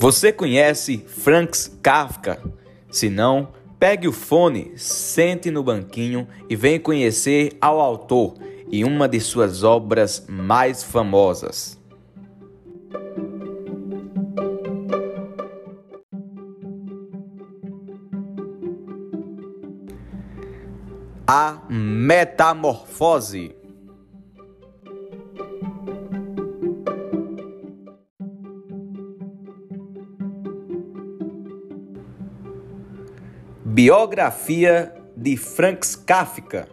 Você conhece Franz Kafka? Se não, pegue o fone, sente no banquinho e venha conhecer ao autor e uma de suas obras mais famosas. A Metamorfose. Biografia de Franz Kafka.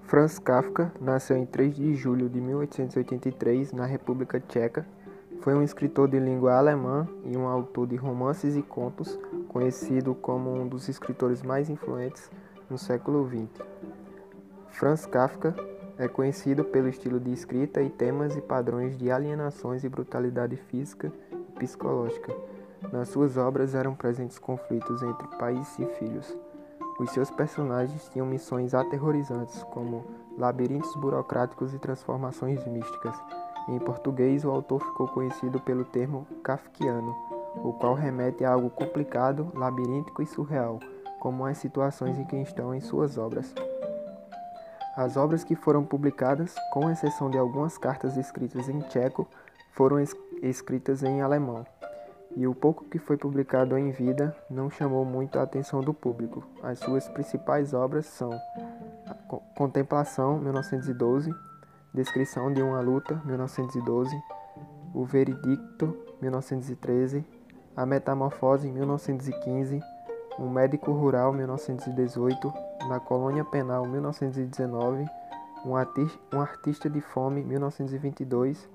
Franz Kafka nasceu em 3 de julho de 1883 na República Tcheca. Foi um escritor de língua alemã e um autor de romances e contos, conhecido como um dos escritores mais influentes no século XX. Franz Kafka é conhecido pelo estilo de escrita e temas e padrões de alienações e brutalidade física e psicológica. Nas suas obras eram presentes conflitos entre pais e filhos. Os seus personagens tinham missões aterrorizantes, como labirintos burocráticos e transformações místicas. Em português, o autor ficou conhecido pelo termo kafkiano, o qual remete a algo complicado, labiríntico e surreal, como as situações em que estão em suas obras. As obras que foram publicadas, com exceção de algumas cartas escritas em tcheco, foram es escritas em alemão. E o pouco que foi publicado em vida não chamou muito a atenção do público. As suas principais obras são Contemplação, 1912, Descrição de uma Luta, 1912, O Veredicto, 1913, A Metamorfose, 1915, Um Médico Rural, 1918, na Colônia Penal 1919, um, artista, um artista de fome 1922,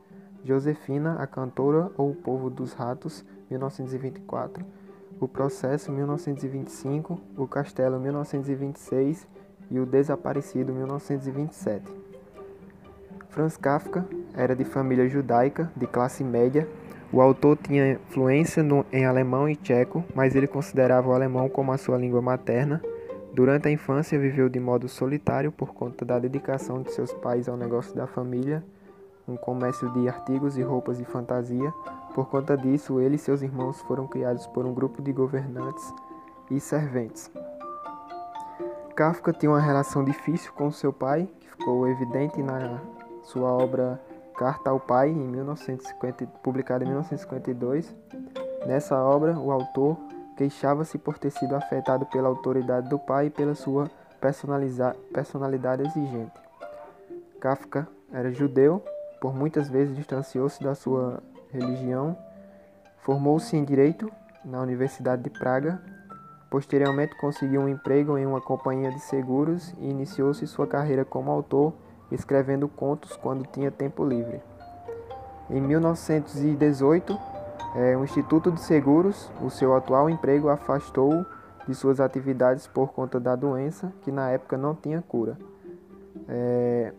Josefina, a cantora ou o povo dos ratos 1924, o processo 1925, o castelo 1926 e o desaparecido 1927. Franz Kafka era de família judaica, de classe média. O autor tinha influência no, em alemão e tcheco, mas ele considerava o alemão como a sua língua materna Durante a infância viveu de modo solitário por conta da dedicação de seus pais ao negócio da família, um comércio de artigos e roupas de fantasia. Por conta disso, ele e seus irmãos foram criados por um grupo de governantes e serventes. Kafka tinha uma relação difícil com seu pai, que ficou evidente na sua obra Carta ao Pai, em 1950, publicada em 1952. Nessa obra, o autor queixava-se por ter sido afetado pela autoridade do pai e pela sua personalidade exigente. Kafka era judeu, por muitas vezes distanciou-se da sua religião, formou-se em direito na Universidade de Praga, posteriormente conseguiu um emprego em uma companhia de seguros e iniciou-se sua carreira como autor, escrevendo contos quando tinha tempo livre. Em 1918, é, o Instituto de Seguros, o seu atual emprego, afastou de suas atividades por conta da doença, que na época não tinha cura. É,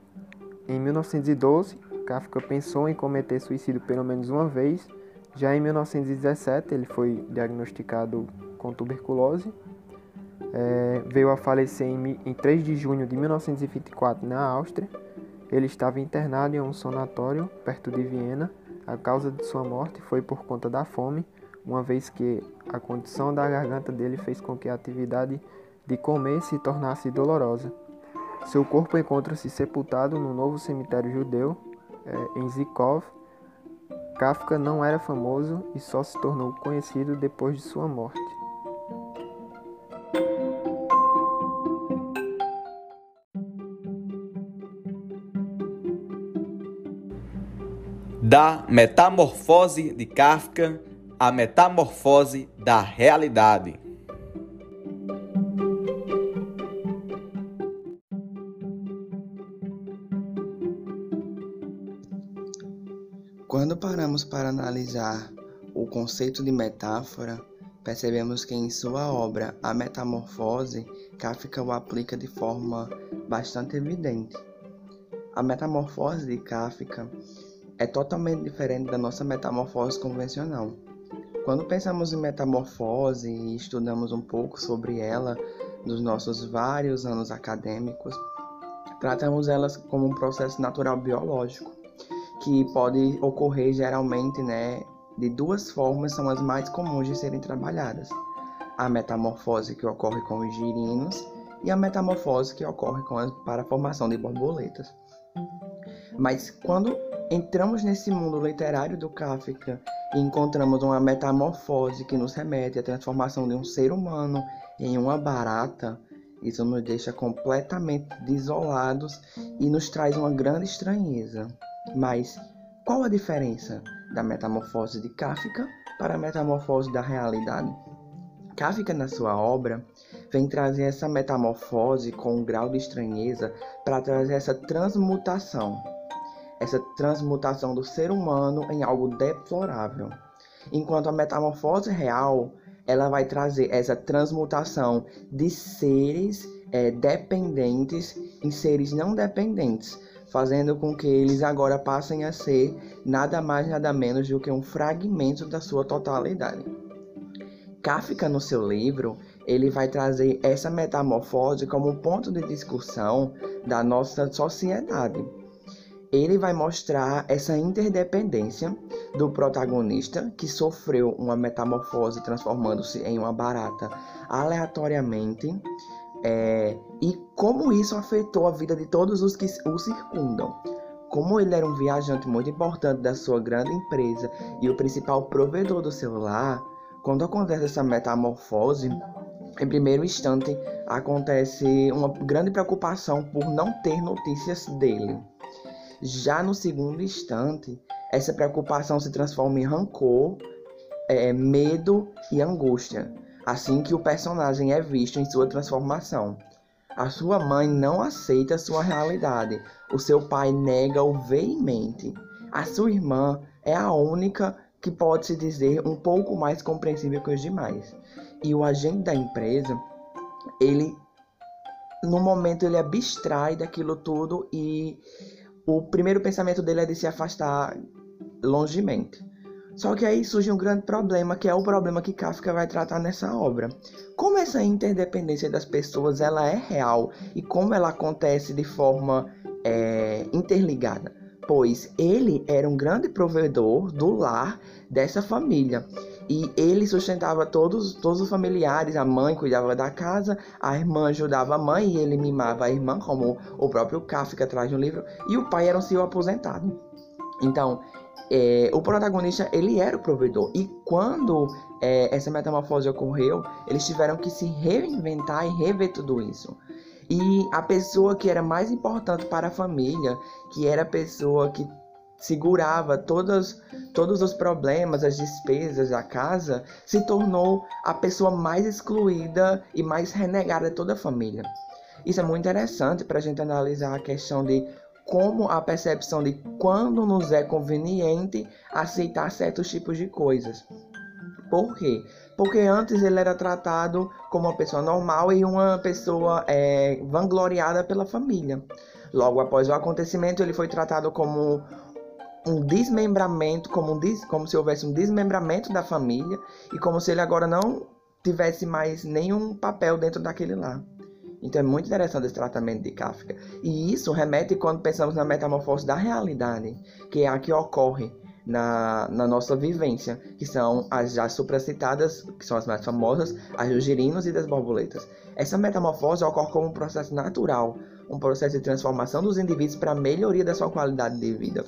em 1912, Kafka pensou em cometer suicídio pelo menos uma vez. Já em 1917, ele foi diagnosticado com tuberculose. É, veio a falecer em, em 3 de junho de 1924 na Áustria. Ele estava internado em um sanatório perto de Viena a causa de sua morte foi por conta da fome, uma vez que a condição da garganta dele fez com que a atividade de comer se tornasse dolorosa. Seu corpo encontra-se sepultado no novo cemitério judeu, é, em Zikov. Kafka não era famoso e só se tornou conhecido depois de sua morte. Da metamorfose de Kafka à metamorfose da realidade. Quando paramos para analisar o conceito de metáfora, percebemos que em sua obra A Metamorfose, Kafka o aplica de forma bastante evidente. A metamorfose de Kafka é totalmente diferente da nossa metamorfose convencional. Quando pensamos em metamorfose e estudamos um pouco sobre ela, dos nossos vários anos acadêmicos, tratamos elas como um processo natural biológico, que pode ocorrer geralmente né, de duas formas, são as mais comuns de serem trabalhadas. A metamorfose que ocorre com os girinos e a metamorfose que ocorre para a formação de borboletas. Mas quando entramos nesse mundo literário do Kafka e encontramos uma metamorfose que nos remete à transformação de um ser humano em uma barata, isso nos deixa completamente desolados e nos traz uma grande estranheza. Mas qual a diferença da metamorfose de Kafka para a metamorfose da realidade? Kafka, na sua obra, vem trazer essa metamorfose com um grau de estranheza para trazer essa transmutação, essa transmutação do ser humano em algo deplorável. Enquanto a metamorfose real, ela vai trazer essa transmutação de seres é, dependentes em seres não dependentes, fazendo com que eles agora passem a ser nada mais nada menos do que um fragmento da sua totalidade. Kafka, no seu livro, ele vai trazer essa metamorfose como ponto de discussão da nossa sociedade. Ele vai mostrar essa interdependência do protagonista que sofreu uma metamorfose transformando-se em uma barata aleatoriamente é, e como isso afetou a vida de todos os que o circundam. Como ele era um viajante muito importante da sua grande empresa e o principal provedor do seu lar, quando acontece essa metamorfose, em primeiro instante acontece uma grande preocupação por não ter notícias dele. Já no segundo instante, essa preocupação se transforma em rancor, é, medo e angústia, assim que o personagem é visto em sua transformação. A sua mãe não aceita sua realidade, o seu pai nega-o veemente. A sua irmã é a única que pode se dizer um pouco mais compreensível que os demais. E o agente da empresa, ele no momento ele abstrai daquilo tudo e o primeiro pensamento dele é de se afastar longemente. Só que aí surge um grande problema, que é o problema que Kafka vai tratar nessa obra. Como essa interdependência das pessoas ela é real e como ela acontece de forma é, interligada pois ele era um grande provedor do lar dessa família. E ele sustentava todos, todos os familiares, a mãe cuidava da casa, a irmã ajudava a mãe e ele mimava a irmã, como o próprio Kafka traz no livro, e o pai era um senhor aposentado. Então, é, o protagonista ele era o provedor e quando é, essa metamorfose ocorreu, eles tiveram que se reinventar e rever tudo isso. E a pessoa que era mais importante para a família, que era a pessoa que segurava todos, todos os problemas, as despesas da casa, se tornou a pessoa mais excluída e mais renegada de toda a família. Isso é muito interessante para a gente analisar a questão de como a percepção de quando nos é conveniente aceitar certos tipos de coisas. Por quê? Porque antes ele era tratado como uma pessoa normal e uma pessoa é, vangloriada pela família. Logo após o acontecimento, ele foi tratado como um desmembramento, como, um des, como se houvesse um desmembramento da família e como se ele agora não tivesse mais nenhum papel dentro daquele lá. Então é muito interessante esse tratamento de Kafka. E isso remete quando pensamos na metamorfose da realidade, que é a que ocorre na, na nossa vivência, que são as já supracitadas, que são as mais famosas, as dos girinos e das borboletas. Essa metamorfose ocorre como um processo natural, um processo de transformação dos indivíduos para a melhoria da sua qualidade de vida.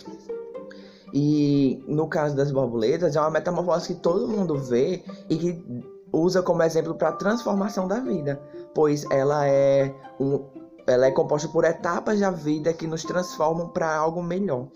E no caso das borboletas, é uma metamorfose que todo mundo vê e que usa como exemplo para a transformação da vida, pois ela é, um, ela é composta por etapas da vida que nos transformam para algo melhor.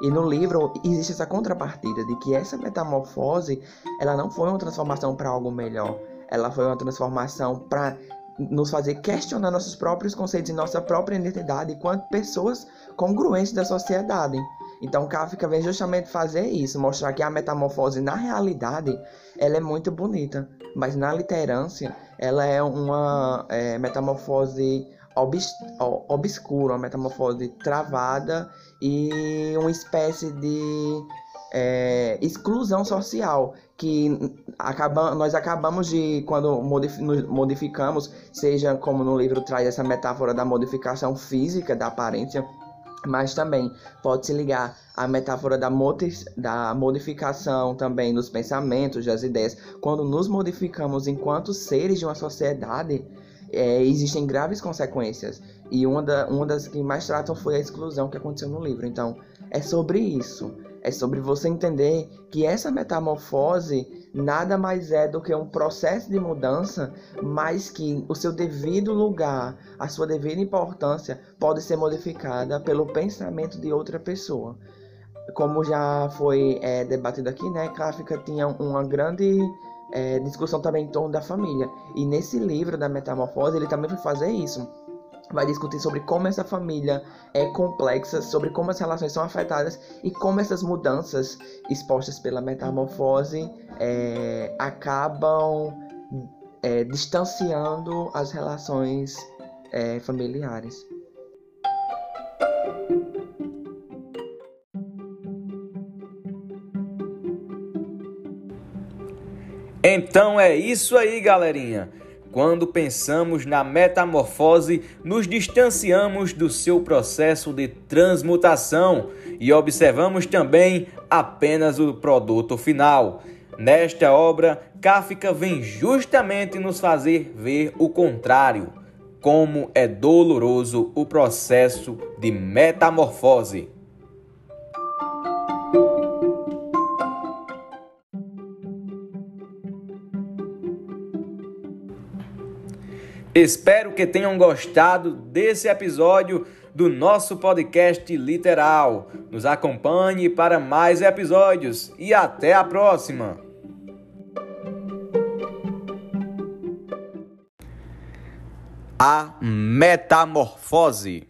E no livro existe essa contrapartida de que essa metamorfose, ela não foi uma transformação para algo melhor, ela foi uma transformação para nos fazer questionar nossos próprios conceitos e nossa própria identidade enquanto pessoas congruentes da sociedade. Então Kafka vem justamente fazer isso, mostrar que a metamorfose na realidade ela é muito bonita, mas na literância ela é uma é, metamorfose obs obscura, uma metamorfose travada e uma espécie de é, exclusão social, que acaba, nós acabamos de, quando modificamos, seja como no livro traz essa metáfora da modificação física da aparência, mas também pode se ligar à metáfora da, da modificação também dos pensamentos, das ideias. Quando nos modificamos enquanto seres de uma sociedade, é, existem graves consequências. E uma, da, uma das que mais tratam foi a exclusão que aconteceu no livro. Então, é sobre isso. É sobre você entender que essa metamorfose nada mais é do que um processo de mudança, mas que o seu devido lugar, a sua devida importância pode ser modificada pelo pensamento de outra pessoa. Como já foi é, debatido aqui, né, Kafka tinha uma grande é, discussão também em torno da família. E nesse livro da Metamorfose, ele também foi fazer isso vai discutir sobre como essa família é complexa, sobre como as relações são afetadas e como essas mudanças expostas pela metamorfose é, acabam é, distanciando as relações é, familiares. Então é isso aí, galerinha. Quando pensamos na metamorfose, nos distanciamos do seu processo de transmutação e observamos também apenas o produto final. Nesta obra, Kafka vem justamente nos fazer ver o contrário, como é doloroso o processo de metamorfose. Espero que tenham gostado desse episódio do nosso podcast literal. Nos acompanhe para mais episódios e até a próxima! A metamorfose.